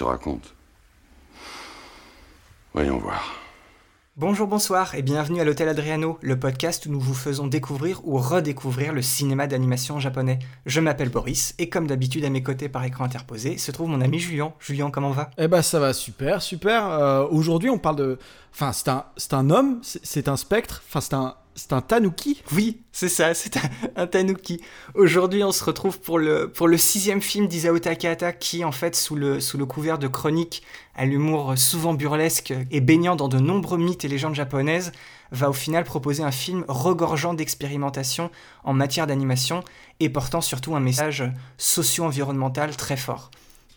Te raconte. Voyons voir. Bonjour, bonsoir et bienvenue à l'Hôtel Adriano, le podcast où nous vous faisons découvrir ou redécouvrir le cinéma d'animation japonais. Je m'appelle Boris et comme d'habitude à mes côtés par écran interposé se trouve mon ami Julien. Julien, comment va? Eh ben ça va super, super. Euh, Aujourd'hui on parle de... Enfin c'est un, homme, c'est un spectre, enfin c'est un, tanuki. Oui, c'est ça, c'est un, tanuki. Aujourd'hui, on se retrouve pour le, pour le sixième film d'Isao Takahata qui, en fait, sous le, sous le couvert de chroniques à l'humour souvent burlesque et baignant dans de nombreux mythes et légendes japonaises, va au final proposer un film regorgeant d'expérimentation en matière d'animation et portant surtout un message socio-environnemental très fort.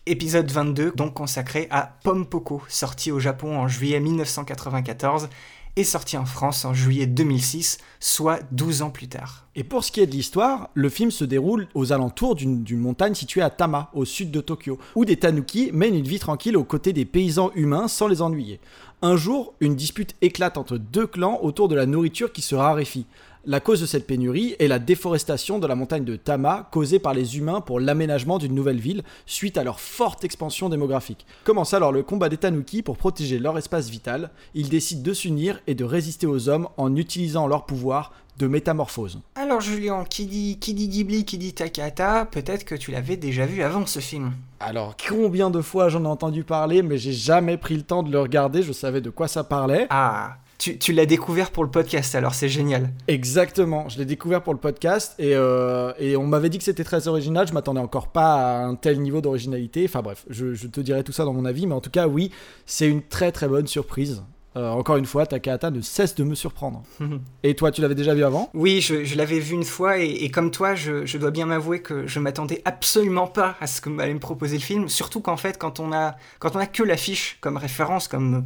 Épisode 22, donc consacré à Pompoko, sorti au Japon en juillet 1994 et sorti en France en juillet 2006, soit 12 ans plus tard. Et pour ce qui est de l'histoire, le film se déroule aux alentours d'une d'une montagne située à Tama, au sud de Tokyo, où des tanuki mènent une vie tranquille aux côtés des paysans humains sans les ennuyer. Un jour, une dispute éclate entre deux clans autour de la nourriture qui se raréfie. La cause de cette pénurie est la déforestation de la montagne de Tama causée par les humains pour l'aménagement d'une nouvelle ville suite à leur forte expansion démographique. Commence alors le combat des Tanuki pour protéger leur espace vital. Ils décident de s'unir et de résister aux hommes en utilisant leur pouvoir de métamorphose. Alors Julien, qui dit, qui dit Ghibli, qui dit Takahata, peut-être que tu l'avais déjà vu avant ce film. Alors combien de fois j'en ai entendu parler mais j'ai jamais pris le temps de le regarder, je savais de quoi ça parlait. Ah, tu, tu l'as découvert pour le podcast alors, c'est génial. Exactement, je l'ai découvert pour le podcast et, euh, et on m'avait dit que c'était très original, je m'attendais encore pas à un tel niveau d'originalité, enfin bref, je, je te dirai tout ça dans mon avis, mais en tout cas oui, c'est une très très bonne surprise. Euh, encore une fois, Takahata ne cesse de me surprendre. Et toi, tu l'avais déjà vu avant? Oui, je, je l'avais vu une fois et, et comme toi, je, je dois bien m'avouer que je m'attendais absolument pas à ce que m'allait me proposer le film. Surtout qu'en fait, quand on a quand on a que l'affiche comme référence, comme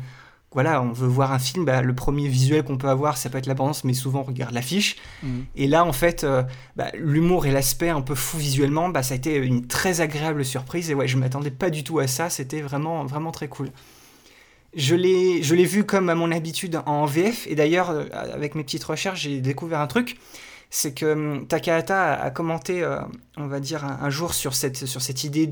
voilà, on veut voir un film, bah, le premier visuel qu'on peut avoir, ça peut être la bande mais souvent on regarde l'affiche. Mhm. Et là, en fait, euh, bah, l'humour et l'aspect un peu fou visuellement, bah, ça a été une très agréable surprise. Et ouais, je m'attendais pas du tout à ça. C'était vraiment vraiment très cool. Je l'ai, je l'ai vu comme à mon habitude en VF, et d'ailleurs, euh, avec mes petites recherches, j'ai découvert un truc, c'est que hum, Takahata a, commenté, euh, on va dire, un, jour sur cette, sur idée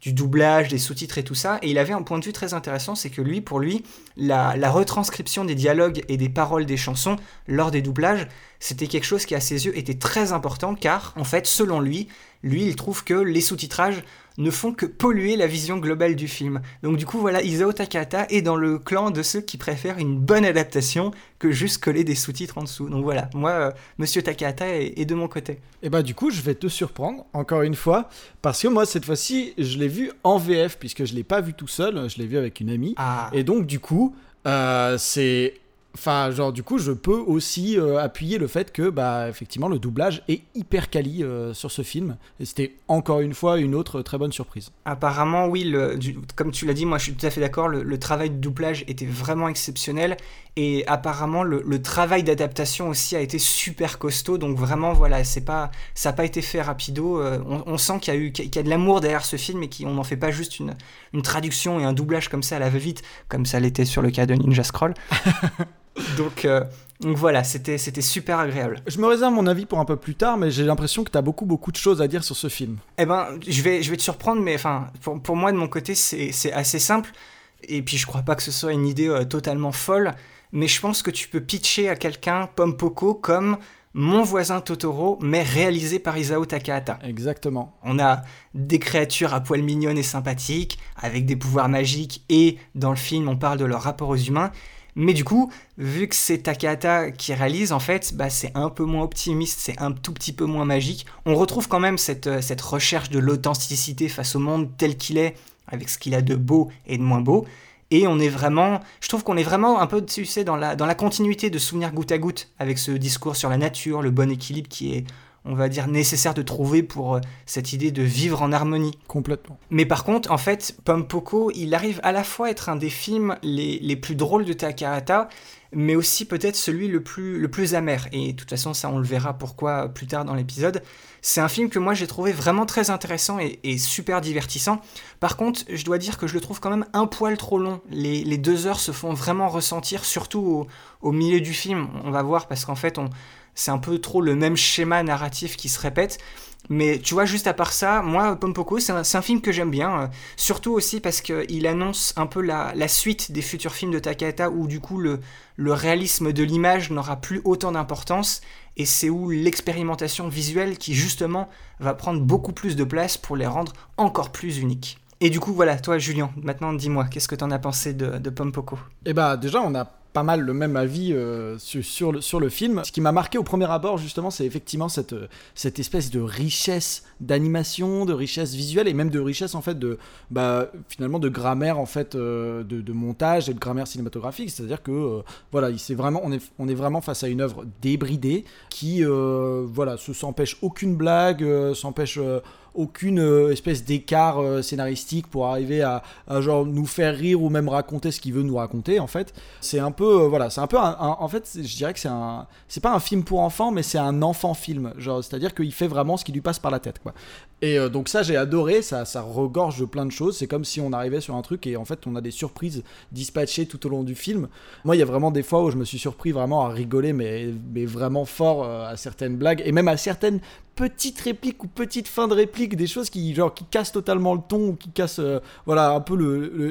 du doublage, des sous-titres et tout ça, et il avait un point de vue très intéressant, c'est que lui, pour lui, la, la retranscription des dialogues et des paroles des chansons lors des doublages, c'était quelque chose qui, à ses yeux, était très important, car, en fait, selon lui, lui, il trouve que les sous-titrages ne font que polluer la vision globale du film. Donc du coup, voilà, Isao Takahata est dans le clan de ceux qui préfèrent une bonne adaptation que juste coller des sous-titres en dessous. Donc voilà, moi, euh, Monsieur Takahata est, est de mon côté. Et bah du coup, je vais te surprendre, encore une fois, parce que moi, cette fois-ci, je l'ai vu en VF, puisque je l'ai pas vu tout seul, je l'ai vu avec une amie. Ah, Et donc, du coup, euh, c'est. Enfin, genre, du coup, je peux aussi euh, appuyer le fait que, bah, effectivement, le doublage est hyper quali euh, sur ce film. Et c'était encore une fois une autre très bonne surprise. apparemment, oui, le- du- comme tu l'as dit, moi je suis tout à fait d'accord, le, le travail de doublage était vraiment exceptionnel. Et apparemment, le, le travail d'adaptation aussi a été super costaud. Donc vraiment, voilà, c'est pas, ça n'a pas été fait rapido. Euh, on, on sent qu'il y a eu, qu'il y a de l'amour derrière ce film et qu'on n'en fait pas juste une, une traduction et un doublage comme ça à la va-vite, comme ça l'était sur le cas de Ninja Scroll. donc, euh, donc voilà, c'était, super agréable. Je me réserve mon avis pour un peu plus tard, mais j'ai l'impression que t'as beaucoup, beaucoup de choses à dire sur ce film. Eh ben, je vais, je vais te surprendre, mais enfin, pour, pour moi, de mon côté, c'est assez simple. Et puis, je crois pas que ce soit une idée euh, totalement folle, mais je pense que tu peux pitcher à quelqu'un Pompoko comme Mon voisin Totoro, mais réalisé par Isao Takahata. Exactement. On a des créatures à poils mignonnes et sympathiques, avec des pouvoirs magiques, et dans le film, on parle de leur rapport aux humains. Mais du coup, vu que c'est Takahata qui réalise, en fait, bah, c'est un peu moins optimiste, c'est un tout petit peu moins magique. On retrouve quand même cette, euh, cette recherche de l'authenticité face au monde tel qu'il est, avec ce qu'il a de beau et de moins beau. Et on est vraiment, je trouve qu'on est vraiment un peu, tu sais, dans la, dans la continuité de Souvenirs goutte à goutte, avec ce discours sur la nature, le bon équilibre qui est on va dire, nécessaire de trouver pour euh, cette idée de vivre en harmonie. Complètement. Mais par contre, en fait, Pompoko, il arrive à la fois à être un des films les, les plus drôles de Takahata, mais aussi peut-être celui le plus, le plus amer. Et de toute façon, ça, on le verra pourquoi plus tard dans l'épisode. C'est un film que moi j'ai trouvé vraiment très intéressant et, et, super divertissant. Par contre, je dois dire que je le trouve quand même un poil trop long. Les, les deux heures se font vraiment ressentir, surtout au, au milieu du film. On va voir parce qu'en fait, on, c'est un peu trop le même schéma narratif qui se répète. Mais tu vois, juste à part ça, moi, Pompoko, c'est un, film que j'aime bien. Euh, surtout aussi parce qu'il annonce un peu la, suite des futurs films de Takahata où du coup le, le réalisme de l'image n'aura plus autant d'importance. Et c'est où l'expérimentation visuelle qui justement va prendre beaucoup plus de place pour les rendre encore plus uniques. Et du coup, voilà, toi, Julien, maintenant dis-moi, qu'est-ce que t'en as pensé de, de Pompoko Eh bah, déjà, on a pas mal le même avis euh, sur, sur, le, film. Ce qui m'a marqué au premier abord, justement, c'est effectivement cette, cette espèce de richesse d'animation, de richesse visuelle et même de richesse, en fait, de, bah, finalement, de grammaire, en fait, euh, de, montage et de grammaire cinématographique. C'est-à-dire que, euh, voilà, c'est vraiment, on est, on est vraiment face à une œuvre débridée qui, euh, voilà, se s'empêche aucune blague, s'empêche aucune euh, espèce d'écart euh, scénaristique pour arriver à, genre nous faire rire ou même raconter ce qu'il veut nous raconter en fait. C'est un peu euh, voilà c'est un peu en fait je dirais que c'est un c'est pas un film pour enfants mais c'est un enfant film. Genre c'est à dire qu'il fait vraiment ce qui lui passe par la tête quoi et euh, donc ça j'ai adoré, ça, ça regorge de plein de choses, c'est comme si on arrivait sur un truc et en fait on a des surprises dispatchées tout au long du film. Moi il y a vraiment des fois où je me suis surpris vraiment à rigoler mais, mais vraiment fort euh, à certaines blagues et même à certaines petites répliques ou petites fins de répliques, des choses qui genre qui cassent totalement le ton ou qui cassent euh, voilà un peu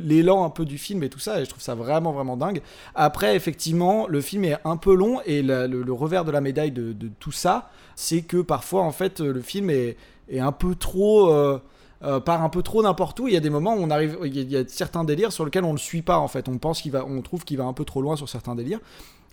l'élan un peu du film et tout ça et je trouve ça vraiment vraiment dingue. Après effectivement le film est un peu long et le, revers de la médaille de, de tout ça c'est que parfois en fait le film est est un peu trop euh, euh, part un peu trop n'importe où. Il y a des moments où on arrive, il y, a certains délires sur lesquels on ne le suit pas en fait. On pense qu'il va, on trouve qu'il va un peu trop loin sur certains délires.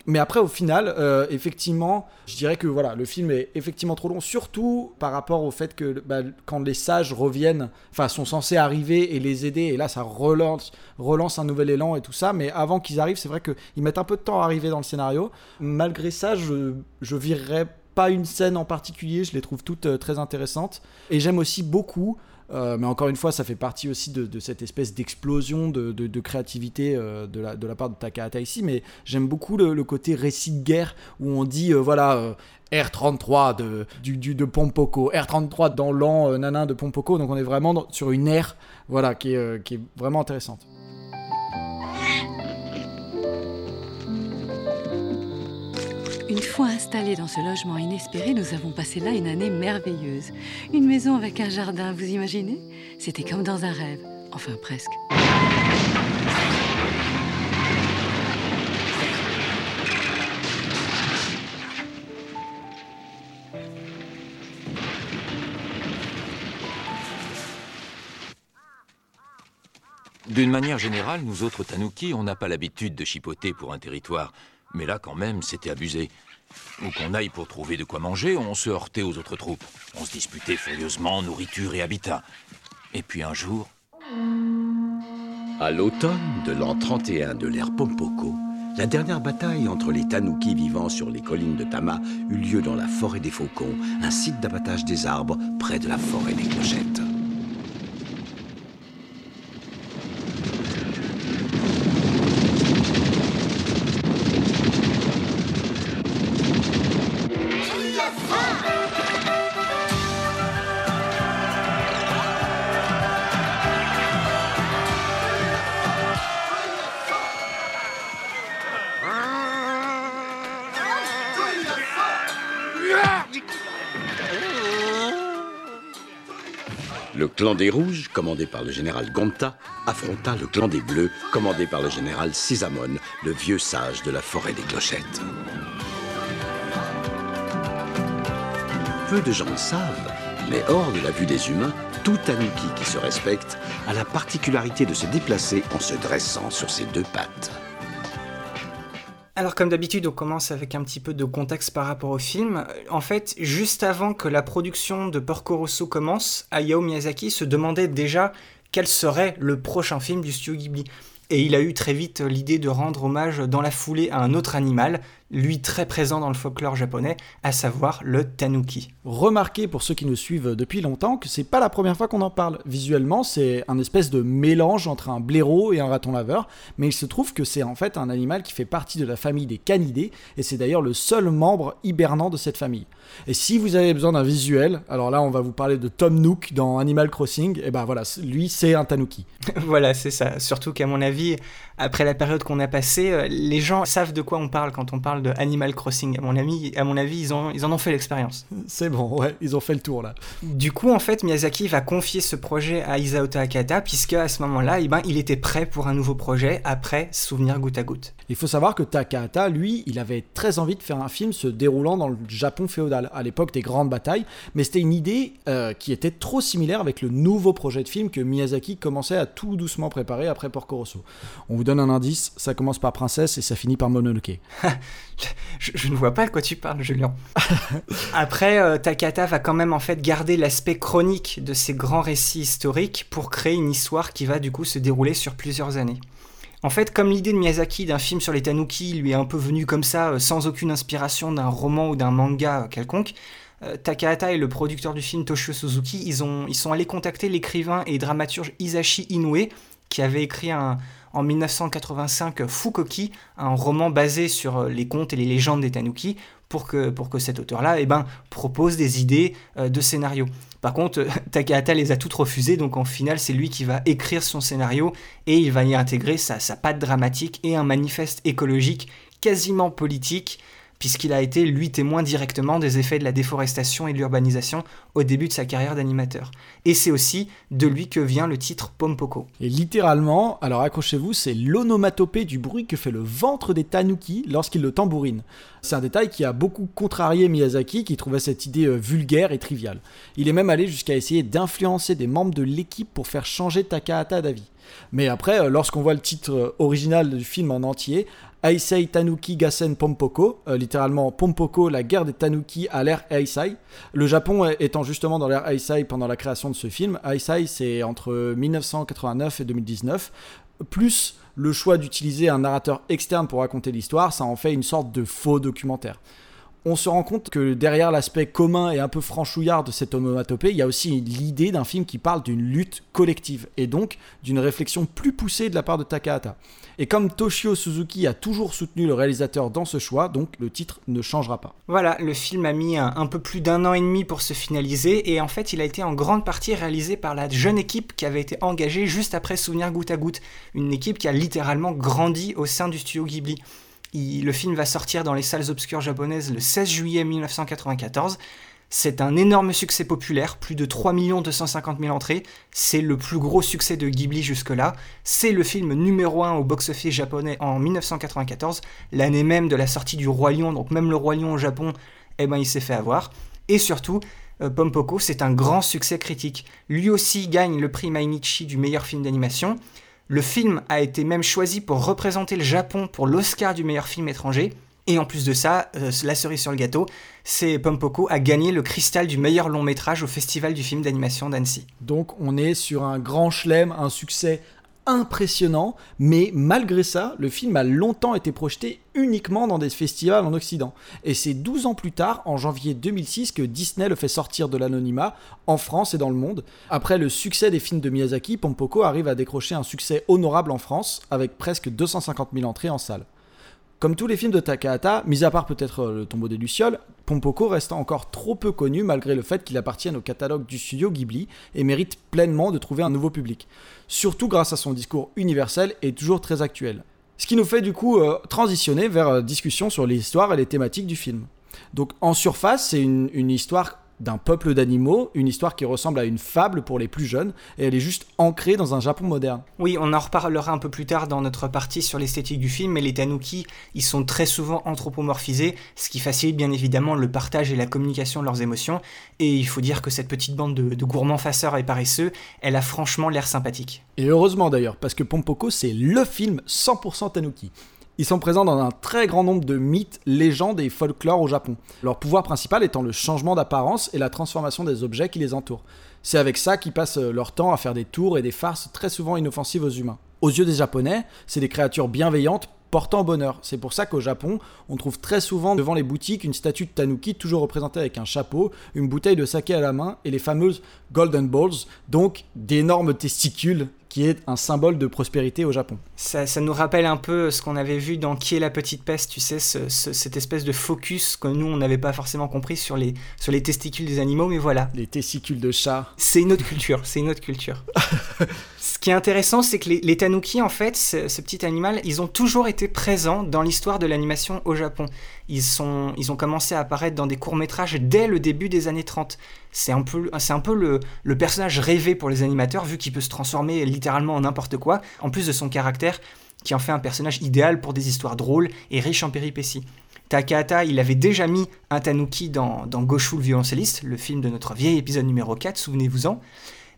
Mais après, au final, euh, effectivement, je dirais que voilà, le film est effectivement trop long, surtout par rapport au fait que bah, quand les sages reviennent, enfin, sont censés arriver et les aider, et là, ça relance, relance un nouvel élan et tout ça. Mais avant qu'ils arrivent, c'est vrai qu'ils mettent un peu de temps à arriver dans le scénario. Malgré ça, je, je virerais pas une scène en particulier, je les trouve toutes euh, très intéressantes. Et j'aime aussi beaucoup, euh, mais encore une fois, ça fait partie aussi de, cette espèce d'explosion de, créativité euh, de, la, part de Takahata ici, mais j'aime beaucoup le, côté récit de guerre où on dit, voilà, R33 de, du, du, de Pompoko, R33 dans l'an nanin de Pompoko, donc on est vraiment sur une ère voilà, qui, qui est vraiment intéressante. Une fois installés dans ce logement inespéré, nous avons passé là une année merveilleuse. Une maison avec un jardin, vous imaginez? C'était comme dans un rêve. Enfin, presque. D'une manière générale, nous autres Tanuki, on n'a pas l'habitude de chipoter pour un territoire. Mais là, quand même, c'était abusé. Où qu'on aille pour trouver de quoi manger, on se heurtait aux autres troupes. On se disputait furieusement nourriture et habitat. Et puis un jour... À l'automne de l'an 31 de l'ère Pompoko, la dernière bataille entre les Tanuki vivant sur les collines de Tama eut lieu dans la forêt des Faucons, un site d'abattage des arbres près de la forêt des Clochettes. Clan des Rouges, commandé par le général Gonta, affronta le clan des Bleus, commandé par le général Cisamon, le vieux sage de la forêt des Clochettes. Peu de gens le savent, mais hors de la vue des humains, tout Tanuki qui se respecte a la particularité de se déplacer en se dressant sur ses deux pattes. Alors comme d'habitude, on commence avec un petit peu de contexte par rapport au film. En fait, juste avant que la production de Porco Rosso commence, Hayao Miyazaki se demandait déjà quel serait le prochain film du studio Ghibli. Et il a eu très vite l'idée de rendre hommage dans la foulée à un autre animal, lui très présent dans le folklore japonais, à savoir le tanuki. Remarquez pour ceux qui nous suivent depuis longtemps que c'est pas la première fois qu'on en parle. Visuellement, c'est un espèce de mélange entre un blaireau et un raton laveur, mais il se trouve que c'est en fait un animal qui fait partie de la famille des canidés, et c'est d'ailleurs le seul membre hibernant de cette famille. Et si vous avez besoin d'un visuel, alors là on va vous parler de Tom Nook dans Animal Crossing, et ben voilà, lui c'est un tanuki. voilà, c'est ça. Surtout qu'à mon avis, après la période qu'on a passée, euh, les gens savent de quoi on parle quand on parle de Animal Crossing. À mon, avis, à mon avis, ils, ont, ils en ont fait l'expérience. C'est bon, ouais, ils ont fait le tour là. Du coup, en fait, Miyazaki va confier ce projet à Isao Takahata, puisque à ce moment-là, eh ben, il était prêt pour un nouveau projet après Souvenir goutte à goutte. Il faut savoir que Takahata, lui, il avait très envie de faire un film se déroulant dans le Japon féodal, à l'époque des grandes batailles, mais c'était une idée euh, qui était trop similaire avec le nouveau projet de film que Miyazaki commençait à tout doucement préparer après Porco Rosso. On vous donne un indice, ça commence par Princesse et ça finit par Mononoke. je, ne vois pas de quoi tu parles, Julien. après, euh, Takahata va quand même en fait garder l'aspect chronique de ces grands récits historiques pour créer une histoire qui va du coup se dérouler sur plusieurs années. En fait, comme l'idée de Miyazaki d'un film sur les tanuki lui est un peu venue comme ça, euh, sans aucune inspiration d'un roman ou d'un manga quelconque, euh, Takahata et le producteur du film Toshio Suzuki, ils, ont, ils sont allés contacter l'écrivain et dramaturge Isashi Inoue, qui avait écrit un, en 1985 Fukoki, un roman basé sur les contes et les légendes des tanuki, pour que, cet auteur-là eh ben, propose des idées de scénario. Par contre, Takahata les a toutes refusées, donc en final, c'est lui qui va écrire son scénario et il va y intégrer sa, sa patte dramatique et un manifeste écologique quasiment politique puisqu'il a été, lui, témoin directement des effets de la déforestation et de l'urbanisation au début de sa carrière d'animateur. Et c'est aussi de lui que vient le titre Pompoko. Et littéralement, alors accrochez-vous, c'est l'onomatopée du bruit que fait le ventre des tanuki lorsqu'il le tambourine. C'est un détail qui a beaucoup contrarié Miyazaki, qui trouvait cette idée euh, vulgaire et triviale. Il est même allé jusqu'à essayer d'influencer des membres de l'équipe pour faire changer Takahata d'avis. Mais après, euh, lorsqu'on voit le titre euh, original du film en entier, Aisei Tanuki Gassen Pompoko, euh, littéralement Pompoko, la guerre des Tanuki à l'ère Heisei. Le Japon étant justement dans l'ère Heisei pendant la création de ce film. Heisei, c'est entre 1989 et 2019. Plus le choix d'utiliser un narrateur externe pour raconter l'histoire, ça en fait une sorte de faux documentaire on se rend compte que derrière l'aspect commun et un peu franchouillard de cette onomatopée, il y a aussi l'idée d'un film qui parle d'une lutte collective et donc d'une réflexion plus poussée de la part de Takahata. Et comme Toshio Suzuki a toujours soutenu le réalisateur dans ce choix, donc le titre ne changera pas. Voilà, le film a mis un, peu plus d'un an et demi pour se finaliser et en fait il a été en grande partie réalisé par la jeune équipe qui avait été engagée juste après Souvenir goutte à goutte, une équipe qui a littéralement grandi au sein du studio Ghibli le film va sortir dans les salles obscures japonaises le 16 juillet 1994. C'est un énorme succès populaire, plus de 3 250 000 entrées. C'est le plus gros succès de Ghibli jusque-là. C'est le film numéro 1 au box-office japonais en 1994, l'année même de la sortie du Roi Lion. Donc même le Roi Lion au Japon, eh ben, il s'est fait avoir. Et surtout, euh, Pompoko, c'est un grand succès critique. Lui aussi gagne le prix Mainichi du meilleur film d'animation. Le film a été même choisi pour représenter le Japon pour l'Oscar du meilleur film étranger. Et en plus de ça, euh, la cerise sur le gâteau, c'est Pompoko a gagné le cristal du meilleur long métrage au Festival du film d'animation d'Annecy. Donc on est sur un grand chelem, un succès impressionnant, mais malgré ça, le film a longtemps été projeté uniquement dans des festivals en Occident. Et c'est 12 ans plus tard, en janvier 2006, que Disney le fait sortir de l'anonymat en France et dans le monde. Après le succès des films de Miyazaki, Pompoko arrive à décrocher un succès honorable en France, avec presque 250 000 entrées en salle. Comme tous les films de Takahata, mis à part peut-être euh, Le tombeau des Lucioles, Pompoko reste encore trop peu connu malgré le fait qu'il appartienne au catalogue du studio Ghibli et mérite pleinement de trouver un nouveau public. Surtout grâce à son discours universel et toujours très actuel. Ce qui nous fait du coup euh, transitionner vers euh, discussion sur l'histoire et les thématiques du film. Donc en surface, c'est une, une histoire d'un peuple d'animaux, une histoire qui ressemble à une fable pour les plus jeunes, et elle est juste ancrée dans un Japon moderne. Oui, on en reparlera un peu plus tard dans notre partie sur l'esthétique du film, mais les tanuki, ils sont très souvent anthropomorphisés, ce qui facilite bien évidemment le partage et la communication de leurs émotions, et il faut dire que cette petite bande de, de gourmands faceurs et paresseux, elle a franchement l'air sympathique. Et heureusement d'ailleurs, parce que Pompoko, c'est LE film 100% tanuki. Ils sont présents dans un très grand nombre de mythes, légendes et folklore au Japon. Leur pouvoir principal étant le changement d'apparence et la transformation des objets qui les entourent. C'est avec ça qu'ils passent leur temps à faire des tours et des farces très souvent inoffensives aux humains. Aux yeux des Japonais, c'est des créatures bienveillantes portant bonheur. C'est pour ça qu'au Japon, on trouve très souvent devant les boutiques une statue de tanuki toujours représentée avec un chapeau, une bouteille de saké à la main et les fameuses golden balls, donc d'énormes testicules qui est un symbole de prospérité au Japon. Ça, nous rappelle un peu ce qu'on avait vu dans Qui est la petite peste, tu sais, cette espèce de focus que nous, on n'avait pas forcément compris sur les, sur les testicules des animaux, mais voilà. Les testicules de chat. C'est une autre culture, c'est une autre culture. ce qui est intéressant, c'est que les, tanuki, en fait, ce, petit animal, ils ont toujours été présents dans l'histoire de l'animation au Japon. Ils, ils ont commencé à apparaître dans des courts-métrages dès le début des années 30. C'est un peu, c'est un peu le, le personnage rêvé pour les animateurs, vu qu'il peut se transformer littéralement en n'importe quoi, en plus de son caractère qui en fait un personnage idéal pour des histoires drôles et riches en péripéties. Takahata, il avait déjà mis un tanuki dans, dans Goshu le violoncelliste, le film de notre vieil épisode numéro 4, souvenez-vous-en.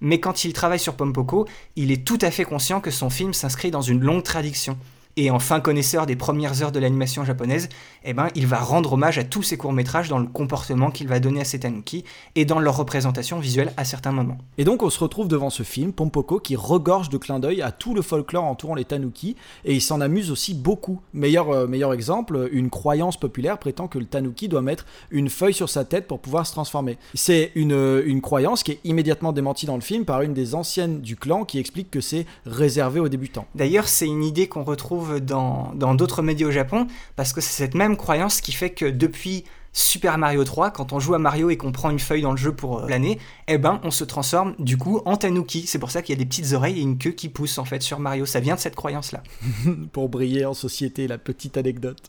Mais quand il travaille sur Pompoko, il est tout à fait conscient que son film s'inscrit dans une longue tradition et en fin connaisseur des premières heures de l'animation japonaise, eh ben, il va rendre hommage à tous ses courts-métrages dans le comportement qu'il va donner à ses tanuki et dans leur représentation visuelle à certains moments. Et donc on se retrouve devant ce film, Pompoko, qui regorge de clins d'œil à tout le folklore entourant les tanuki, et il s'en amuse aussi beaucoup. Meilleur, euh, meilleur exemple, une croyance populaire prétend que le tanuki doit mettre une feuille sur sa tête pour pouvoir se transformer. C'est une, euh, une croyance qui est immédiatement démentie dans le film par une des anciennes du clan qui explique que c'est réservé aux débutants. D'ailleurs, c'est une idée qu'on retrouve dans d'autres médias au Japon, parce que c'est cette même croyance qui fait que depuis Super Mario 3, quand on joue à Mario et qu'on prend une feuille dans le jeu pour euh, l'année, eh ben on se transforme du coup en Tanuki. C'est pour ça qu'il y a des petites oreilles et une queue qui pousse en fait sur Mario. Ça vient de cette croyance-là. pour briller en société, la petite anecdote.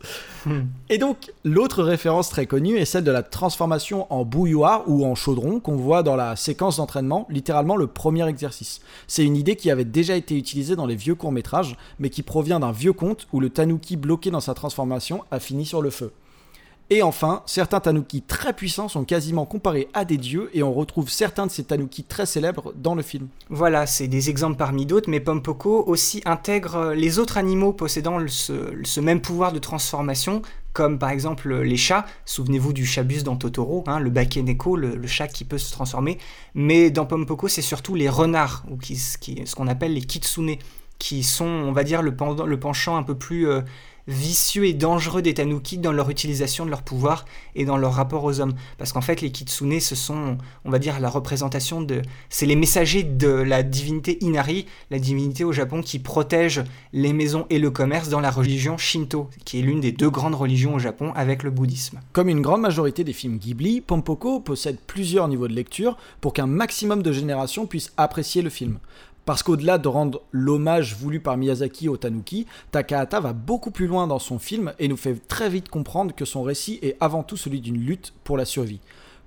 Hmm. et donc l'autre référence très connue est celle de la transformation en bouilloire ou en chaudron qu'on voit dans la séquence d'entraînement, littéralement le premier exercice. C'est une idée qui avait déjà été utilisée dans les vieux courts-métrages, mais qui provient d'un vieux conte où le Tanuki bloqué dans sa transformation a fini sur le feu. Et enfin, certains tanuki très puissants sont quasiment comparés à des dieux et on retrouve certains de ces tanuki très célèbres dans le film. Voilà, c'est des exemples parmi d'autres, mais Pompoko aussi intègre les autres animaux possédant ce, même pouvoir de transformation, comme par exemple les chats. Souvenez-vous du chabus dans Totoro, hein, le bakeneko, le, chat qui peut se transformer. Mais dans Pompoko, c'est surtout les renards, ou ce qu'on appelle les kitsune, qui sont, on va dire, le, le penchant un peu plus... Euh, vicieux et dangereux des tanuki dans leur utilisation de leur pouvoir et dans leur rapport aux hommes. Parce qu'en fait, les kitsune, ce sont, on va dire, la représentation de... C'est les messagers de la divinité Inari, la divinité au Japon qui protège les maisons et le commerce dans la religion Shinto, qui est l'une des deux grandes religions au Japon avec le bouddhisme. Comme une grande majorité des films Ghibli, Pompoko possède plusieurs niveaux de lecture pour qu'un maximum de générations puissent apprécier le film. Parce qu'au-delà de rendre l'hommage voulu par Miyazaki au Tanuki, Takahata va beaucoup plus loin dans son film et nous fait très vite comprendre que son récit est avant tout celui d'une lutte pour la survie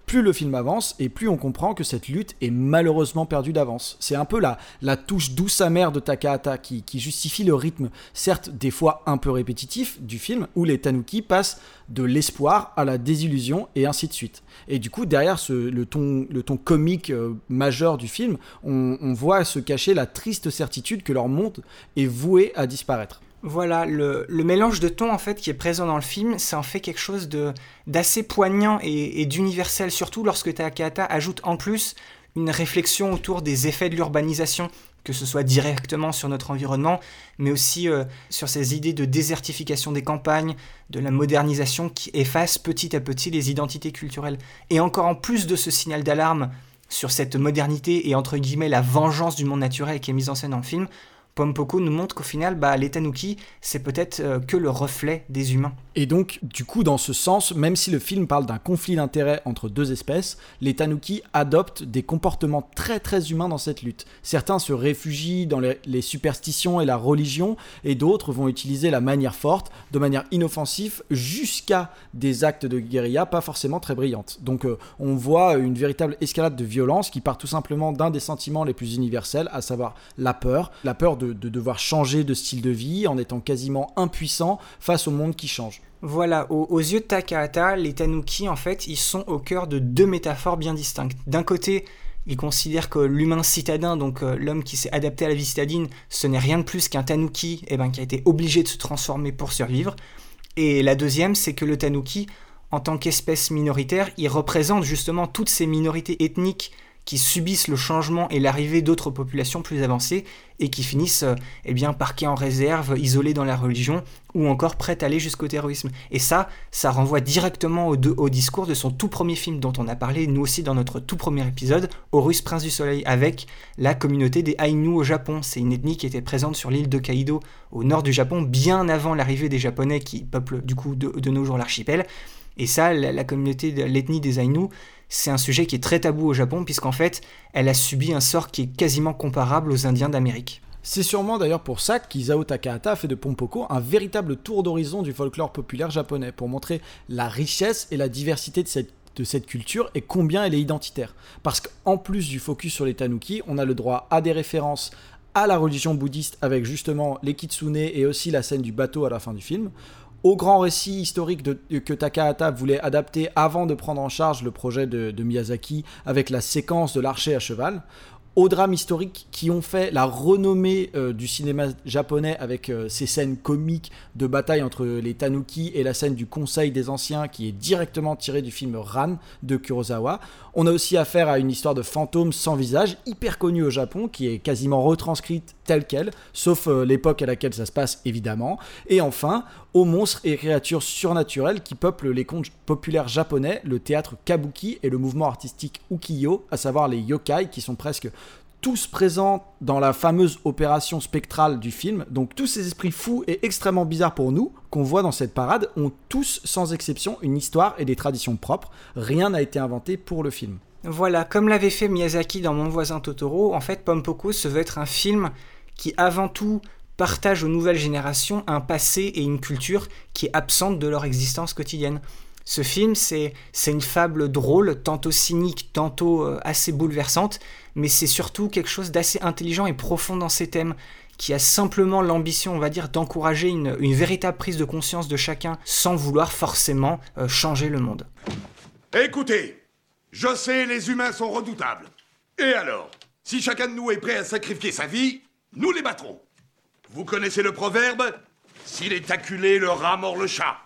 plus le film avance et plus on comprend que cette lutte est malheureusement perdue d'avance. C'est un peu la, la touche douce amère de Takahata qui, justifie le rythme, certes des fois un peu répétitif, du film, où les Tanuki passent de l'espoir à la désillusion et ainsi de suite. Et du coup, derrière le, ton, comique euh, majeur du film, on voit se cacher la triste certitude que leur monde est voué à disparaître. Voilà, le, mélange de tons en fait qui est présent dans le film, ça en fait quelque chose de d'assez poignant et, d'universel, surtout lorsque Takahata ajoute en plus une réflexion autour des effets de l'urbanisation, que ce soit directement sur notre environnement, mais aussi euh, sur ces idées de désertification des campagnes, de la modernisation qui efface petit à petit les identités culturelles. Et encore en plus de ce signal d'alarme sur cette modernité et entre guillemets la vengeance du monde naturel qui est mise en scène dans le film, Pompoko nous montre qu'au final, bah, les tanuki, c'est peut-être euh, que le reflet des humains. Et donc, du coup, dans ce sens, même si le film parle d'un conflit d'intérêts entre deux espèces, les tanuki adoptent des comportements très très humains dans cette lutte. Certains se réfugient dans les, superstitions et la religion, et d'autres vont utiliser la manière forte, de manière inoffensive, jusqu'à des actes de guérilla pas forcément très brillantes. Donc, euh, on voit une véritable escalade de violence qui part tout simplement d'un des sentiments les plus universels, à savoir la peur, de, devoir changer de style de vie en étant quasiment impuissant face au monde qui change. Voilà, aux, yeux de Takahata, les tanuki, en fait, ils sont au cœur de deux métaphores bien distinctes. D'un côté, il considère que l'humain citadin, donc euh, l'homme qui s'est adapté à la vie citadine, ce n'est rien de plus qu'un tanuki eh ben, qui a été obligé de se transformer pour survivre. Et la deuxième, c'est que le tanuki, en tant qu'espèce minoritaire, il représente justement toutes ces minorités ethniques qui subissent le changement et l'arrivée d'autres populations plus avancées et qui finissent euh, eh bien parqués en réserve, isolés dans la religion ou encore prêts à aller jusqu'au terrorisme. Et ça, ça renvoie directement au, discours de son tout premier film dont on a parlé nous aussi dans notre tout premier épisode, Horus Prince du Soleil, avec la communauté des Ainu au Japon. C'est une ethnie qui était présente sur l'île de Kaido au nord du Japon bien avant l'arrivée des Japonais qui peuplent du coup de, nos jours l'archipel. Et ça, la, la communauté l'ethnie des Ainu, c'est un sujet qui est très tabou au Japon, puisqu'en fait, elle a subi un sort qui est quasiment comparable aux Indiens d'Amérique. C'est sûrement d'ailleurs pour ça qu'Isao Takahata fait de Pompoko un véritable tour d'horizon du folklore populaire japonais, pour montrer la richesse et la diversité de cette culture et combien elle est identitaire. Parce qu'en plus du focus sur les tanuki, on a le droit à des références à la religion bouddhiste avec justement les kitsune et aussi la scène du bateau à la fin du film au grand récit historique que Takahata voulait adapter avant de prendre en charge le projet de Miyazaki avec la séquence de l'archer à cheval, aux drames historiques qui ont fait la renommée euh, du cinéma japonais avec euh, ces scènes comiques de bataille entre les tanuki et la scène du Conseil des Anciens qui est directement tirée du film Ran de Kurosawa. On a aussi affaire à une histoire de fantôme sans visage, hyper connue au Japon, qui est quasiment retranscrite telle qu'elle, sauf euh, l'époque à laquelle ça se passe évidemment. Et enfin, aux monstres et créatures surnaturelles qui peuplent les contes populaires japonais, le théâtre kabuki et le mouvement artistique ukiyo, à savoir les yokai qui sont presque tous présents dans la fameuse opération spectrale du film. Donc tous ces esprits fous et extrêmement bizarres pour nous, qu'on voit dans cette parade, ont tous sans exception une histoire et des traditions propres. Rien n'a été inventé pour le film. Voilà, comme l'avait fait Miyazaki dans Mon voisin Totoro, en fait Pompoko se veut être un film qui avant tout partage aux nouvelles générations un passé et une culture qui est absente de leur existence quotidienne. Ce film, c'est une fable drôle, tantôt cynique, tantôt euh, assez bouleversante, mais c'est surtout quelque chose d'assez intelligent et profond dans ses thèmes, qui a simplement l'ambition, on va dire, d'encourager une, une, véritable prise de conscience de chacun, sans vouloir forcément euh, changer le monde. Écoutez, je sais, les humains sont redoutables. Et alors Si chacun de nous est prêt à sacrifier sa vie, nous les battrons. Vous connaissez le proverbe S'il est acculé, le rat mord le chat.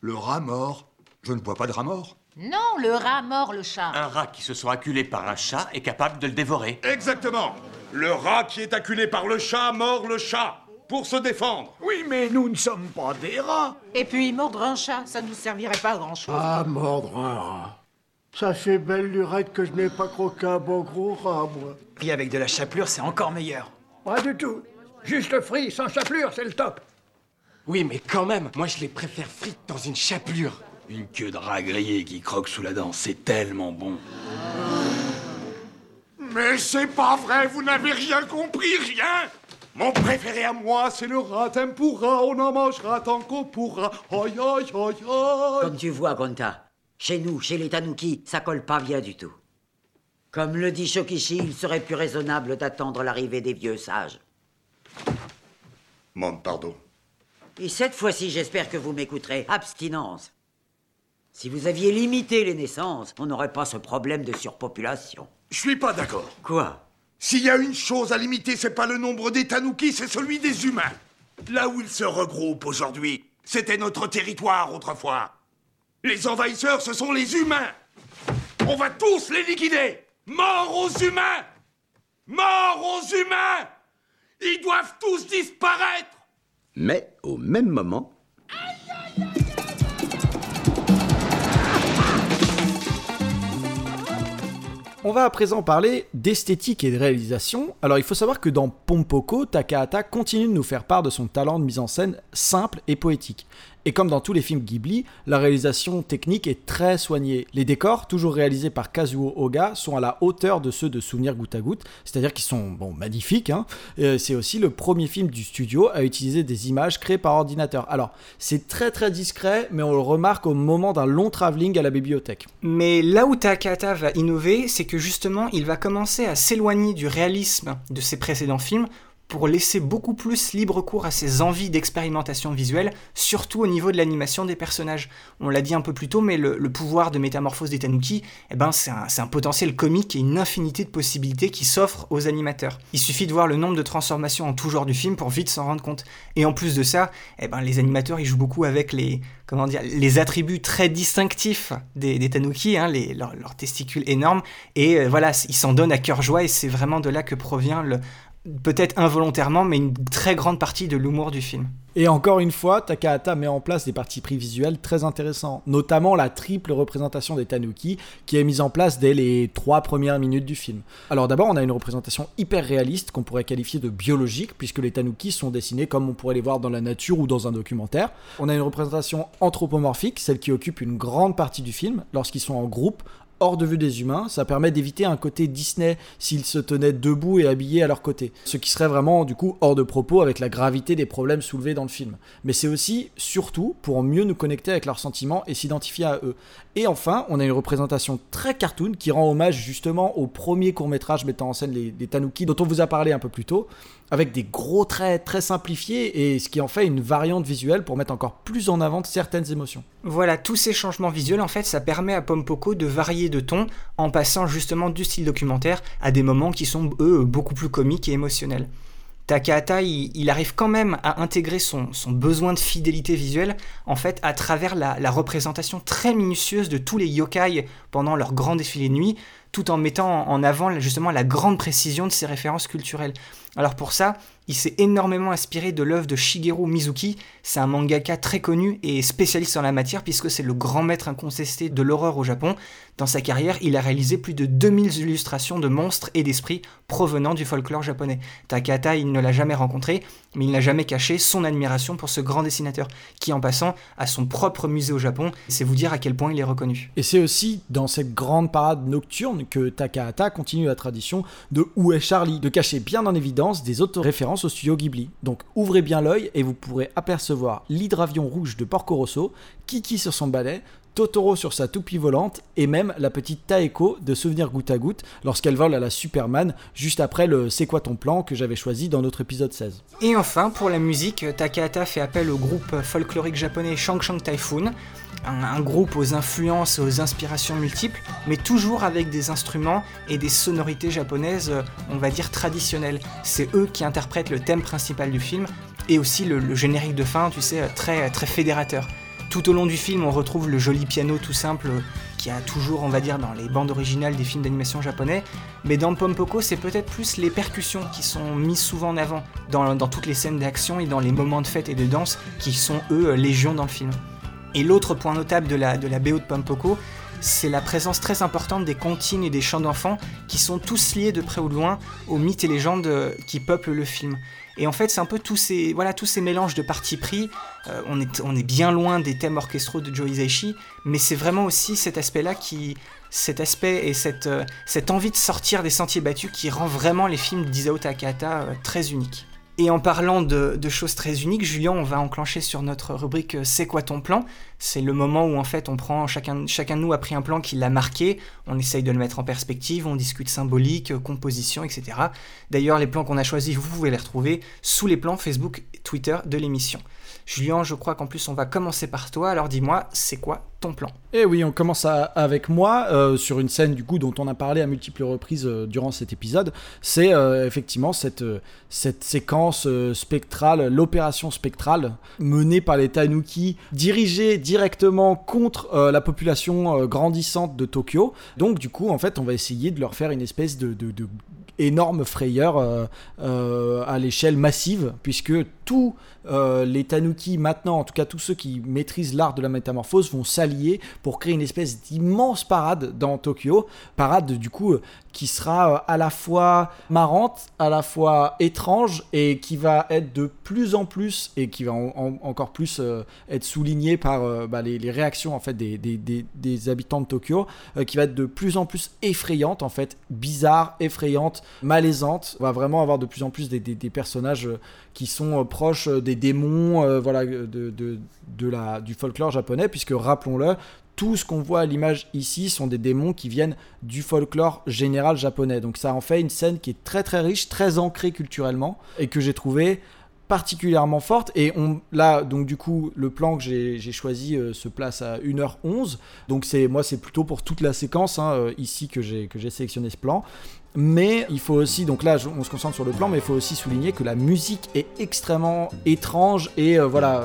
Le rat mort Je ne vois pas de rat mort. Non, le rat mord le chat. Un rat qui se soit acculé par un chat est capable de le dévorer. Exactement. Le rat qui est acculé par le chat mord le chat pour se défendre. Oui, mais nous ne sommes pas des rats. Et puis mordre un chat, ça ne nous servirait pas à grand-chose. Ah, mordre un rat. Ça fait belle lurette que je n'ai pas croqué un bon gros rat, moi. Puis avec de la chapelure, c'est encore meilleur. Pas du tout. Juste frit, sans chapelure, c'est le top. Oui, mais quand même, moi je les préfère frites dans une chapelure. Une queue de rat grillé qui croque sous la dent, c'est tellement bon. Mais c'est pas vrai, vous n'avez rien compris, rien Mon préféré à moi, c'est le rat tempura, on en mangera tant qu'on pourra. Aïe, aïe, aïe, aïe Comme tu vois, Gonta, chez nous, chez les Tanuki, ça colle pas bien du tout. Comme le dit Shokichi, il serait plus raisonnable d'attendre l'arrivée des vieux sages. Mon pardon. Et cette fois-ci, j'espère que vous m'écouterez. Abstinence. Si vous aviez limité les naissances, on n'aurait pas ce problème de surpopulation. Je suis pas d'accord. Quoi? S'il y a une chose à limiter, c'est pas le nombre des Tanuki, c'est celui des humains. Là où ils se regroupent aujourd'hui, c'était notre territoire autrefois. Les envahisseurs, ce sont les humains. On va tous les liquider. Mort aux humains Mort aux humains Ils doivent tous disparaître Mais au même moment, On va à présent parler d'esthétique et de réalisation. Alors il faut savoir que dans Pompoko, Takahata continue de nous faire part de son talent de mise en scène simple et poétique. Et comme dans tous les films Ghibli, la réalisation technique est très soignée. Les décors, toujours réalisés par Kazuo Oga, sont à la hauteur de ceux de Souvenir Goutte à Goutte, c'est-à-dire qu'ils sont magnifiques. Hein. C'est aussi le premier film du studio à utiliser des images créées par ordinateur. Alors, c'est très très discret, mais on le remarque au moment d'un long travelling à la bibliothèque. Mais là où Takahata va innover, c'est que justement, il va commencer à s'éloigner du réalisme de ses précédents films pour laisser beaucoup plus libre cours à ses envies d'expérimentation visuelle, surtout au niveau de l'animation des personnages. On l'a dit un peu plus tôt, mais le, pouvoir de métamorphose des Tanuki, eh ben, c'est un, potentiel comique et une infinité de possibilités qui s'offrent aux animateurs. Il suffit de voir le nombre de transformations en tout genre du film pour vite s'en rendre compte. Et en plus de ça, eh ben, les animateurs ils jouent beaucoup avec les, comment dire, les attributs très distinctifs des, Tanuki, hein, leurs testicules énormes, et euh, voilà, ils s'en donnent à cœur joie, et c'est vraiment de là que provient le, peut-être involontairement, mais une très grande partie de l'humour du film. Et encore une fois, Takahata met en place des parties pris visuels très intéressants, notamment la triple représentation des Tanuki qui est mise en place dès les trois premières minutes du film. Alors d'abord, on a une représentation hyper réaliste qu'on pourrait qualifier de biologique, puisque les Tanuki sont dessinés comme on pourrait les voir dans la nature ou dans un documentaire. On a une représentation anthropomorphique, celle qui occupe une grande partie du film, lorsqu'ils sont en groupe, hors de vue des humains. Ça permet d'éviter un côté Disney s'ils se tenaient debout et habillés à leur côté. Ce qui serait vraiment du coup hors de propos avec la gravité des problèmes soulevés dans le film. Mais c'est aussi, surtout, pour mieux nous connecter avec leurs sentiments et s'identifier à eux. Et enfin, on a une représentation très cartoon qui rend hommage justement au premier court métrage mettant en scène les, les dont on vous a parlé un peu plus tôt, avec des gros traits très simplifiés et ce qui en fait une variante visuelle pour mettre encore plus en avant certaines émotions. Voilà, tous ces changements visuels en fait, ça permet à Pompoko de varier de ton en passant justement du style documentaire à des moments qui sont eux beaucoup plus comiques et émotionnels. Takahata, il, arrive quand même à intégrer son, besoin de fidélité visuelle, en fait, à travers la, la, représentation très minutieuse de tous les yokai pendant leur grand défilé de nuit, tout en mettant en avant justement la grande précision de ces références culturelles. Alors pour ça, il s'est énormément inspiré de l'œuvre de Shigeru Mizuki, c'est un mangaka très connu et spécialiste en la matière puisque c'est le grand maître incontesté de l'horreur au Japon. Dans sa carrière, il a réalisé plus de 2000 illustrations de monstres et d'esprits provenant du folklore japonais. Takata, il ne l'a jamais rencontré, mais il n'a jamais caché son admiration pour ce grand dessinateur, qui en passant a son propre musée au Japon, c'est vous dire à quel point il est reconnu. Et c'est aussi dans cette grande parade nocturne que Takahata continue la tradition de Où est Charlie, de cacher bien en évidence des autres références au studio Ghibli. Donc ouvrez bien l'œil et vous pourrez apercevoir l'hydravion rouge de Porco Rosso, Kiki sur son balai, Totoro sur sa toupie volante et même la petite Taeko de Souvenir goutte à goutte lorsqu'elle vole à la Superman juste après le C'est quoi ton plan que j'avais choisi dans notre épisode 16. Et enfin pour la musique, Takahata fait appel au groupe folklorique japonais Shang Shang Typhoon un, groupe aux influences, aux inspirations multiples, mais toujours avec des instruments et des sonorités japonaises, on va dire traditionnelles. C'est eux qui interprètent le thème principal du film et aussi le, générique de fin, tu sais, très, très fédérateur. Tout au long du film, on retrouve le joli piano tout simple qui a toujours, on va dire, dans les bandes originales des films d'animation japonais. Mais dans Pompoko, c'est peut-être plus les percussions qui sont mises souvent en avant dans, toutes les scènes d'action et dans les moments de fête et de danse qui sont, eux, légion dans le film. Et l'autre point notable de la, BO de Pompoko, c'est la présence très importante des comptines et des chants d'enfants qui sont tous liés de près ou de loin aux mythes et légendes qui peuplent le film. Et en fait, c'est un peu tous ces, voilà, tous ces mélanges de partis pris. Euh, on, est, bien loin des thèmes orchestraux de Joe Hisaishi, mais c'est vraiment aussi cet aspect-là qui, cet aspect et cette, euh, cette envie de sortir des sentiers battus qui rend vraiment les films d'Isao Takahata très uniques. Et en parlant de, choses très uniques, Julien, on va enclencher sur notre rubrique euh, C'est quoi ton plan? C'est le moment où en fait on prend, chacun, chacun de nous a pris un plan qui l'a marqué, on essaye de le mettre en perspective, on discute symbolique, euh, composition, etc. D'ailleurs, les plans qu'on a choisis, vous pouvez les retrouver sous les plans Facebook Twitter de l'émission. Julien, je crois qu'en plus on va commencer par toi, alors dis-moi, c'est quoi ton plan? Eh oui, on commence avec moi euh, sur une scène du coup dont on a parlé à multiples reprises euh, durant cet épisode. C'est euh, effectivement cette, cette séquence spectrale, l'opération spectrale menée par les Tanuki, dirigée directement contre la population grandissante de Tokyo. Donc du coup, en fait, on va essayer de leur faire une espèce de, de, énorme frayeur à l'échelle massive, puisque tous euh, les Tanuki, maintenant, en tout cas tous ceux qui maîtrisent l'art de la métamorphose, vont s'allier pour créer une espèce d'immense parade dans Tokyo. Parade, du coup, euh, qui sera euh, à la fois marrante, à la fois étrange et qui va être de plus en plus et qui va encore plus être soulignée par bah, les, réactions en fait des, des, habitants de Tokyo, qui va être de plus en plus effrayante en fait, bizarre, effrayante, malaisante. On va vraiment avoir de plus en plus des, personnages qui sont proches des démons, voilà, de, de, la, du folklore japonais, puisque rappelons-le, tout ce qu'on voit à l'image ici sont des démons qui viennent du folklore général japonais. Donc ça en fait une scène qui est très très riche, très ancrée culturellement et que j'ai trouvé particulièrement forte. Et on là donc du coup le plan que j'ai choisi euh, se place à 1h11 donc c'est moi c'est plutôt pour toute la séquence hein, euh, ici que j'ai sélectionné ce plan. Mais il faut aussi, donc là on se concentre sur le plan, mais il faut aussi souligner que la musique est extrêmement étrange et euh, voilà,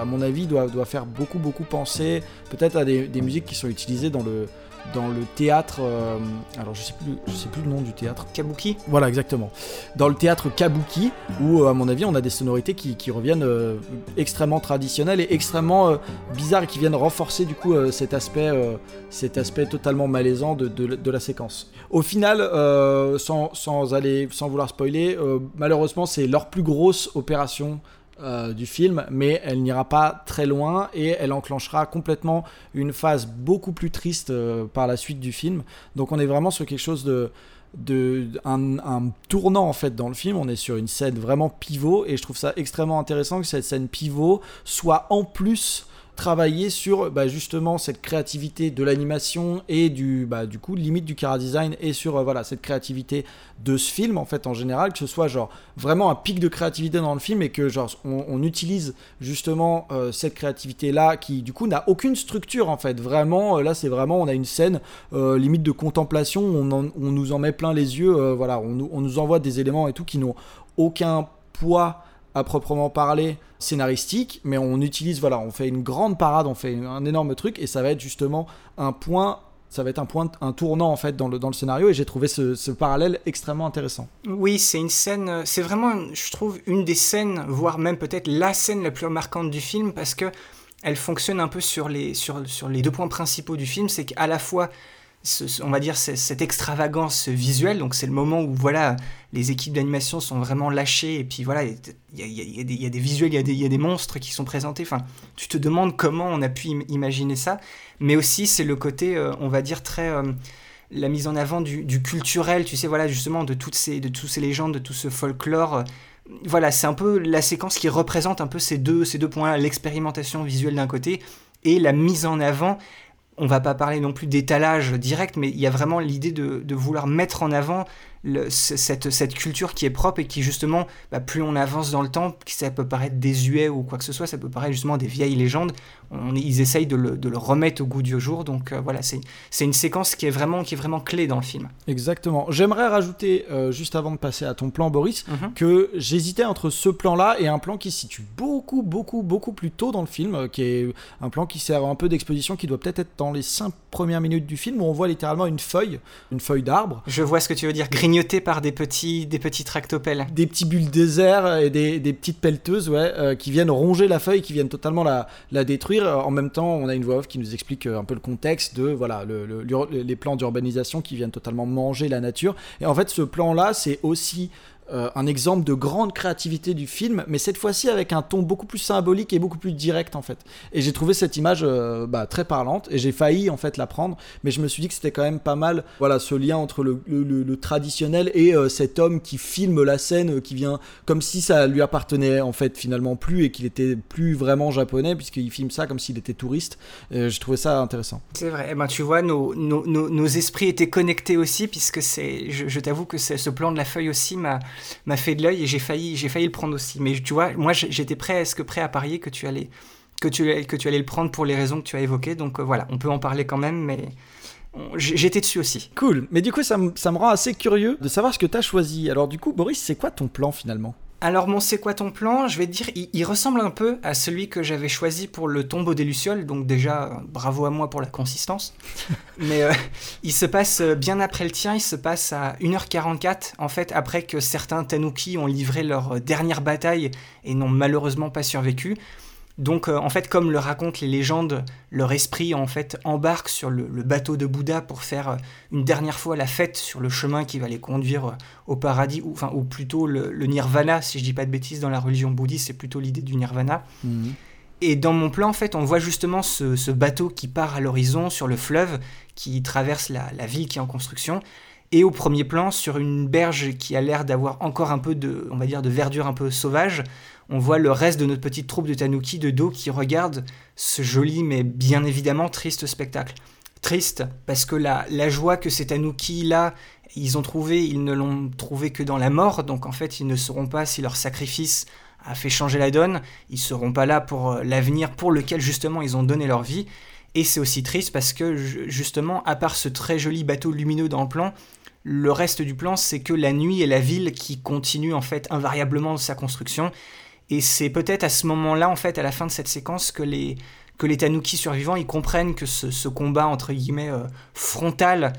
à mon avis, doit, faire beaucoup beaucoup penser peut-être à des musiques qui sont utilisées dans le, dans le théâtre. Euh, alors je sais plus, je sais plus le nom du théâtre. Kabuki. Voilà, exactement. Dans le théâtre Kabuki, où euh, à mon avis on a des sonorités qui, reviennent euh, extrêmement traditionnelles et extrêmement bizarres et qui viennent renforcer du coup cet aspect, cet aspect totalement malaisant de, de, la séquence. Au final, sans, sans, aller, sans vouloir spoiler, malheureusement c'est leur plus grosse opération euh, du film, mais elle n'ira pas très loin et elle enclenchera complètement une phase beaucoup plus triste euh, par la suite du film. Donc on est vraiment sur quelque chose de, un, tournant en fait dans le film. On est sur une scène vraiment pivot et je trouve ça extrêmement intéressant que cette scène pivot soit en plus travailler sur bah, justement cette créativité de l'animation et du, bah, du coup limite du cara design et sur euh, voilà cette créativité de ce film en fait en général que ce soit genre vraiment un pic de créativité dans le film et que genre on, utilise justement euh, cette créativité là qui du coup n'a aucune structure en fait. Vraiment euh, là c'est vraiment on a une scène limite de contemplation on, on, nous en met plein les yeux voilà on, on nous envoie des éléments et tout qui n'ont aucun poids à proprement parler scénaristique, mais on utilise, voilà, on fait une grande parade, on fait un énorme truc, et ça va être justement un point, ça va être un point, un tournant en fait dans le, dans le scénario, et j'ai trouvé ce, parallèle extrêmement intéressant. Oui, c'est une scène, c'est vraiment, je trouve, une des scènes, voire même peut-être la scène la plus marquante du film, parce que elle fonctionne un peu sur les, sur, sur les deux points principaux du film, c'est qu'à la fois on va dire cette extravagance visuelle. Donc c'est le moment où voilà les équipes d'animation sont vraiment lâchées. Et puis voilà il y, a, des visuels il y, a des monstres qui sont présentés. Enfin tu te demandes comment on a pu imaginer ça. Mais aussi c'est le côté euh, on va dire très euh, la mise en avant du, culturel. Tu sais voilà justement de toutes ces de ces légendes de tout ce folklore. Voilà c'est un peu la séquence qui représente un peu ces deux ces deux points l'expérimentation visuelle d'un côté et la mise en avant on va pas parler non plus d'étalage direct, mais il y a vraiment l'idée de, vouloir mettre en avant cette, cette, culture qui est propre et qui justement, bah, plus on avance dans le temps, ça peut paraître désuet ou quoi que ce soit, ça peut paraître justement des vieilles légendes, on, ils essayent de le, de le, remettre au goût du jour, donc euh, voilà, c'est une séquence qui est, vraiment, qui est vraiment clé dans le film. Exactement. J'aimerais rajouter, euh, juste avant de passer à ton plan Boris, mhm. que j'hésitais entre ce plan-là et un plan qui se situe beaucoup, beaucoup, beaucoup plus tôt dans le film, euh, qui est un plan qui sert un peu d'exposition, qui doit peut-être être dans les cinq premières minutes du film, où on voit littéralement une feuille, une feuille d'arbre. Je vois ce que tu veux dire, grignoté par des petits, des petits tractopelles. Des petits bulles désert et des, des petites pelleteuses, ouais, euh, qui viennent ronger la feuille, qui viennent totalement la, la détruire. En même temps, on a une voix off qui nous explique euh, un peu le contexte de voilà le, les plans d'urbanisation qui viennent totalement manger la nature. Et en fait, ce plan-là, c'est aussi euh, un exemple de grande créativité du film, mais cette fois-ci avec un ton beaucoup plus symbolique et beaucoup plus direct en fait. Et j'ai trouvé cette image euh, bah, très parlante et j'ai failli en fait la prendre, mais je me suis dit que c'était quand même pas mal, voilà, ce lien entre le, traditionnel et euh, cet homme qui filme la scène, qui vient comme si ça lui appartenait en fait finalement plus et qu'il était plus vraiment japonais puisqu'il filme ça comme s'il était touriste. j'ai trouvé ça intéressant. C'est vrai. Eh ben, tu vois, nos, nos, nos, esprits étaient connectés aussi puisque c'est, je, je t'avoue que ce plan de la feuille aussi m'a m'a fait de l'œil et j'ai failli, j'ai failli le prendre aussi. Mais tu vois, moi j'étais presque prêt à parier que tu allais que tu, que tu allais le prendre pour les raisons que tu as évoquées. Donc euh, voilà, on peut en parler quand même, mais j'étais dessus aussi. Cool. Mais du coup, ça, ça me rend assez curieux de savoir ce que tu as choisi. Alors du coup, Boris, c'est quoi ton plan finalement? Alors mon c'est quoi ton plan? Je vais te dire, il, ressemble un peu à celui que j'avais choisi pour le tombeau des Lucioles, donc déjà bravo à moi pour la consistance. Mais euh, il se passe euh, bien après le tien, il se passe à 1h44, en fait après que certains Tanuki ont livré leur dernière bataille et n'ont malheureusement pas survécu. Donc euh, en fait, comme le racontent les légendes, leur esprit en fait embarque sur le, bateau de Bouddha pour faire euh, une dernière fois la fête sur le chemin qui va les conduire euh, au paradis, ou, enfin, ou plutôt le, nirvana, si je dis pas de bêtises, dans la religion bouddhiste, c'est plutôt l'idée du nirvana. Mhm. Et dans mon plan, en fait, on voit justement ce, bateau qui part à l'horizon sur le fleuve, qui traverse la, ville qui est en construction. Et au premier plan, sur une berge qui a l'air d'avoir encore un peu de, on va dire, de verdure un peu sauvage, on voit le reste de notre petite troupe de tanuki de dos qui regarde ce joli mais bien évidemment triste spectacle. Triste parce que la, joie que ces tanuki là ils ont trouvé, ils ne l'ont trouvé que dans la mort, donc en fait ils ne sauront pas si leur sacrifice a fait changer la donne, ils seront pas là pour euh, l'avenir pour lequel justement ils ont donné leur vie. Et c'est aussi triste parce que justement, à part ce très joli bateau lumineux dans le plan, le reste du plan c'est que la nuit et la ville qui continuent en fait invariablement sa construction et c'est peut-être à ce moment-là, en fait, à la fin de cette séquence, que les, que les Tanuki survivants, ils comprennent que ce, combat, entre guillemets, euh, frontal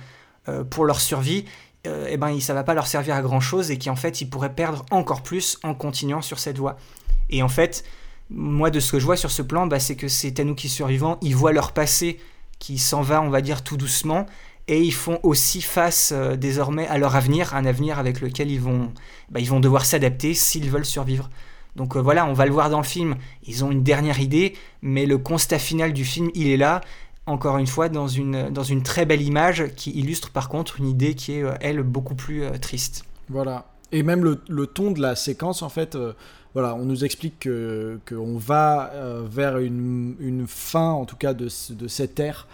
euh, pour leur survie, euh, eh ben, ça va pas leur servir à grand-chose et qu'en fait, ils pourraient perdre encore plus en continuant sur cette voie. Et en fait, moi, de ce que je vois sur ce plan, bah, c'est que ces Tanuki survivants, ils voient leur passé qui s'en va, on va dire, tout doucement, et ils font aussi face désormais à leur avenir, un avenir avec lequel ils vont, bah, ils vont devoir s'adapter s'ils veulent survivre. Donc euh, voilà, on va le voir dans le film, ils ont une dernière idée, mais le constat final du film, il est là, encore une fois, dans une, dans une très belle image qui illustre par contre une idée qui est, euh, elle, beaucoup plus euh, triste. Voilà. Et même le, ton de la séquence, en fait, voilà, on nous explique qu'on va vers une, une, fin, en tout cas, de, de cette ère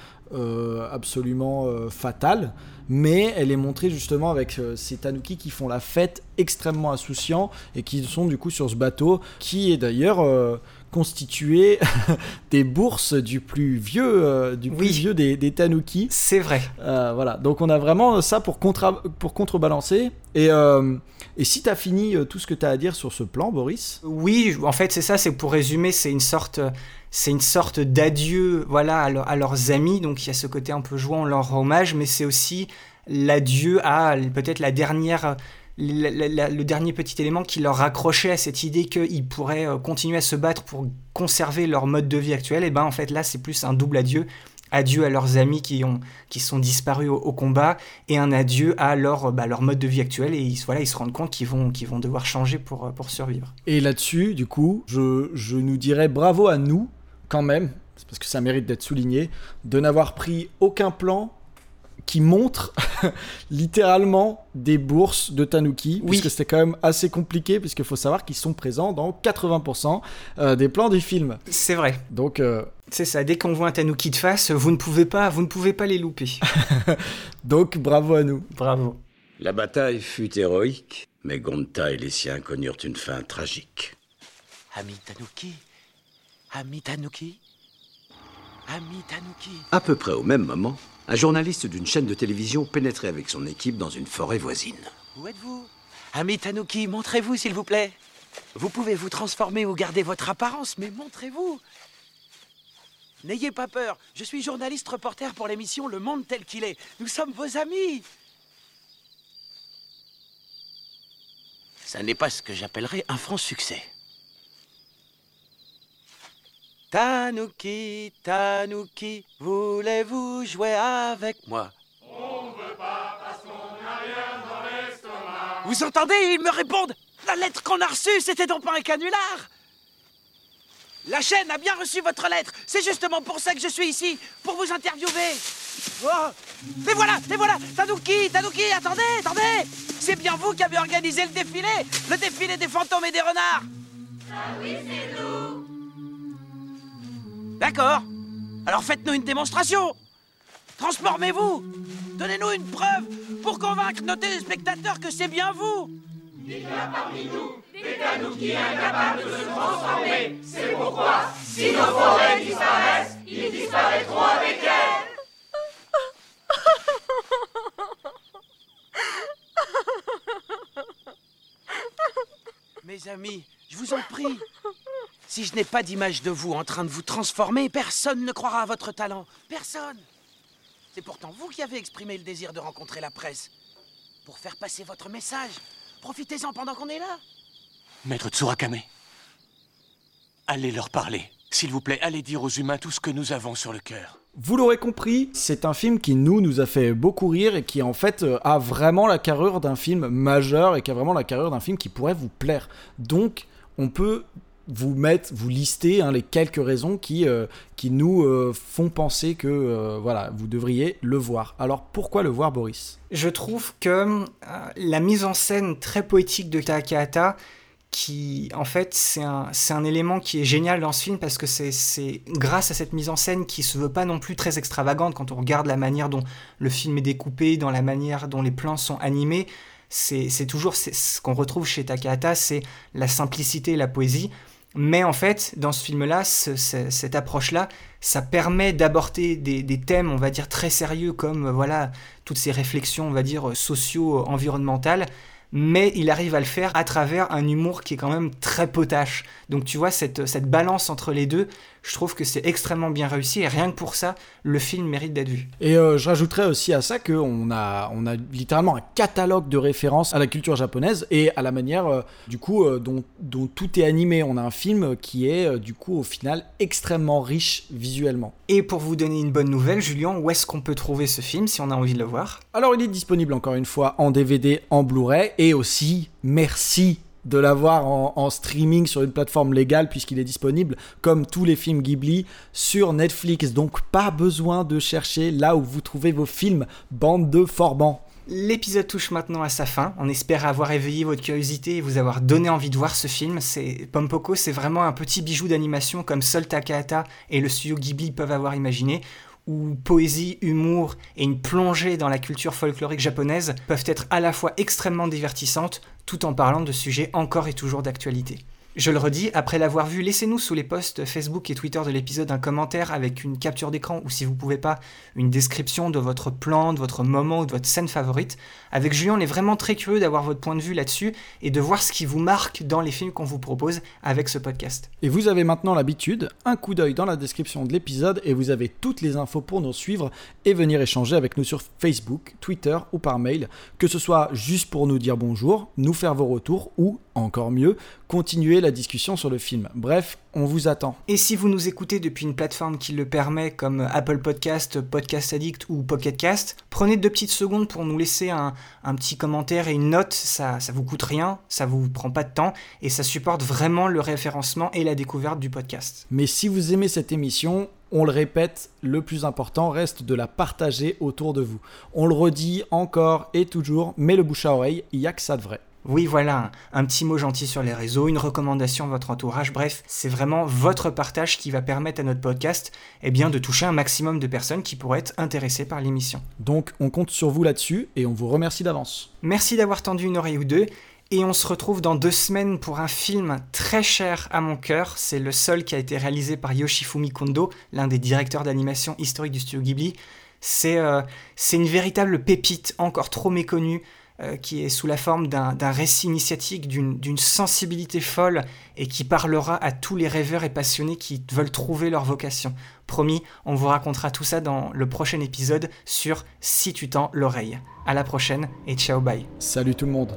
absolument fatale mais elle est montrée justement avec euh, ces tanuki qui font la fête extrêmement insouciants et qui sont du coup sur ce bateau qui est d'ailleurs euh, constitué des bourses du plus vieux, euh, du plus vieux des, des tanuki. C'est vrai. voilà, donc on a vraiment ça pour, contra pour contrebalancer. Et, et si tu as fini tout ce que tu as à dire sur ce plan, Boris? Oui, en fait c'est ça, c'est pour résumer, c'est une sorte c'est une sorte d'adieu voilà, à, leurs amis, donc il y a ce côté un peu jouant, leur hommage, mais c'est aussi l'adieu à peut-être la dernière, le dernier petit élément qui leur raccrochait à cette idée qu'ils pourraient euh, continuer à se battre pour conserver leur mode de vie actuel, et ben en fait là c'est plus un double adieu, adieu à leurs amis qui, ont, qui sont disparus au, combat et un adieu à leur, bah, leur mode de vie actuel. Et ils, voilà, ils se rendent compte qu'ils vont, qu'ils vont devoir changer pour, pour survivre. Et là-dessus, du coup, je, je nous dirais bravo à nous quand même, parce que ça mérite d'être souligné, de n'avoir pris aucun plan qui montre littéralement des bourses de Tanuki, oui. puisque c'était quand même assez compliqué, puisqu'il faut savoir qu'ils sont présents dans 80% euh, des plans des films. C'est vrai. Donc euh, c'est ça. Dès qu'on voit un Tanuki de face, vous ne pouvez pas, vous ne pouvez pas les louper. Donc bravo à nous. Bravo. La bataille fut héroïque, mais Gonta et les siens connurent une fin tragique. Ami Tanuki, Ami Tanuki? Ami Tanuki? À peu près au même moment, un journaliste d'une chaîne de télévision pénétrait avec son équipe dans une forêt voisine. Où êtes-vous? Ami Tanuki, montrez-vous s'il vous plaît. Vous pouvez vous transformer ou garder votre apparence, mais montrez-vous. N'ayez pas peur, je suis journaliste reporter pour l'émission Le Monde tel qu'il est. Nous sommes vos amis. Ça n'est pas ce que j'appellerais un franc succès. Tanuki, Tanuki, voulez-vous jouer avec moi? On veut pas parce qu'on n'a rien dans l'estomac. Vous entendez? Ils me répondent. La lettre qu'on a reçue, c'était donc pas un canular. La chaîne a bien reçu votre lettre. C'est justement pour ça que je suis ici, pour vous interviewer. Oh. Voilà, et voilà. Tanuki, Tanuki, attendez, attendez. C'est bien vous qui avez organisé le défilé. Le défilé des fantômes et des renards. Ah oui, c'est nous D'accord. Alors faites-nous une démonstration. Transformez-vous. Donnez-nous une preuve pour convaincre nos téléspectateurs que c'est bien vous. Il y a parmi nous des tanuki incapables de se transformer. C'est pourquoi, si nos forêts disparaissent, ils disparaîtront avec elles. Mes amis, je vous en prie, si je n'ai pas d'image de vous en train de vous transformer, personne ne croira à votre talent. Personne. C'est pourtant vous qui avez exprimé le désir de rencontrer la presse. Pour faire passer votre message. Profitez-en pendant qu'on est là. Maître Tsurakame, allez leur parler. S'il vous plaît, allez dire aux humains tout ce que nous avons sur le cœur. Vous l'aurez compris, c'est un film qui nous nous a fait beaucoup rire et qui en fait euh, a vraiment la carrure d'un film majeur et qui a vraiment la carrure d'un film qui pourrait vous plaire. Donc on peut vous mettre, vous lister hein, les quelques raisons qui, euh, qui nous euh, font penser que euh, voilà, vous devriez le voir. Alors pourquoi le voir, Boris? Je trouve que la mise en scène très poétique de Takahata, qui en fait c'est un, un, élément qui est génial dans ce film parce que c'est grâce à cette mise en scène qui se veut pas non plus très extravagante quand on regarde la manière dont le film est découpé, dans la manière dont les plans sont animés. C'est toujours ce qu'on retrouve chez Takahata, c'est la simplicité et la poésie. Mais en fait, dans ce film-là, cette approche-là, ça permet d'aborder des, thèmes, on va dire, très sérieux, comme voilà toutes ces réflexions, on va dire, socio-environnementales, mais il arrive à le faire à travers un humour qui est quand même très potache. Donc tu vois, cette, cette balance entre les deux, je trouve que c'est extrêmement bien réussi et rien que pour ça, le film mérite d'être vu. Et euh, je rajouterais aussi à ça qu'on a, on a littéralement un catalogue de références à la culture japonaise et à la manière euh, du coup euh, dont, dont, tout est animé. On a un film qui est du coup au final extrêmement riche visuellement. Et pour vous donner une bonne nouvelle, Julien, où est-ce qu'on peut trouver ce film si on a envie de le voir? Alors il est disponible encore une fois en DVD, en Blu-ray et aussi merci de l'avoir en, streaming sur une plateforme légale puisqu'il est disponible comme tous les films Ghibli sur Netflix. Donc pas besoin de chercher là où vous trouvez vos films, bande de forbans. L'épisode touche maintenant à sa fin. On espère avoir éveillé votre curiosité et vous avoir donné envie de voir ce film. C'est Pompoko, c'est vraiment un petit bijou d'animation comme seul Takahata et le studio Ghibli peuvent avoir imaginé où poésie, humour et une plongée dans la culture folklorique japonaise peuvent être à la fois extrêmement divertissantes tout en parlant de sujets encore et toujours d'actualité. Je le redis, après l'avoir vu, laissez-nous sous les posts Facebook et Twitter de l'épisode un commentaire avec une capture d'écran ou si vous pouvez pas, une description de votre plan, de votre moment ou de votre scène favorite. Avec Julien, on est vraiment très curieux d'avoir votre point de vue là-dessus et de voir ce qui vous marque dans les films qu'on vous propose avec ce podcast. Et vous avez maintenant l'habitude, un coup d'œil dans la description de l'épisode et vous avez toutes les infos pour nous suivre et venir échanger avec nous sur Facebook, Twitter ou par mail, que ce soit juste pour nous dire bonjour, nous faire vos retours ou, encore mieux, continuer la discussion sur le film. Bref, on vous attend. Et si vous nous écoutez depuis une plateforme qui le permet, comme Apple Podcast, Podcast Addict ou Pocket Cast, prenez deux petites secondes pour nous laisser un, petit commentaire et une note. Ça, ça vous coûte rien, ça vous prend pas de temps et ça supporte vraiment le référencement et la découverte du podcast. Mais si vous aimez cette émission, on le répète, le plus important reste de la partager autour de vous. On le redit encore et toujours, mais le bouche à oreille, il n'y a que ça de vrai. Oui, voilà, un, petit mot gentil sur les réseaux, une recommandation à votre entourage, bref, c'est vraiment votre partage qui va permettre à notre podcast eh bien, de toucher un maximum de personnes qui pourraient être intéressées par l'émission. Donc on compte sur vous là-dessus et on vous remercie d'avance. Merci d'avoir tendu une oreille ou deux. Et on se retrouve dans deux semaines pour un film très cher à mon cœur. C'est le seul qui a été réalisé par Yoshifumi Kondo, l'un des directeurs d'animation historique du studio Ghibli. C'est euh, une véritable pépite, encore trop méconnue. Euh, qui est sous la forme d'un récit initiatique, d'une sensibilité folle et qui parlera à tous les rêveurs et passionnés qui veulent trouver leur vocation. Promis, on vous racontera tout ça dans le prochain épisode sur Si tu tends l'oreille. À la prochaine et ciao bye. Salut tout le monde.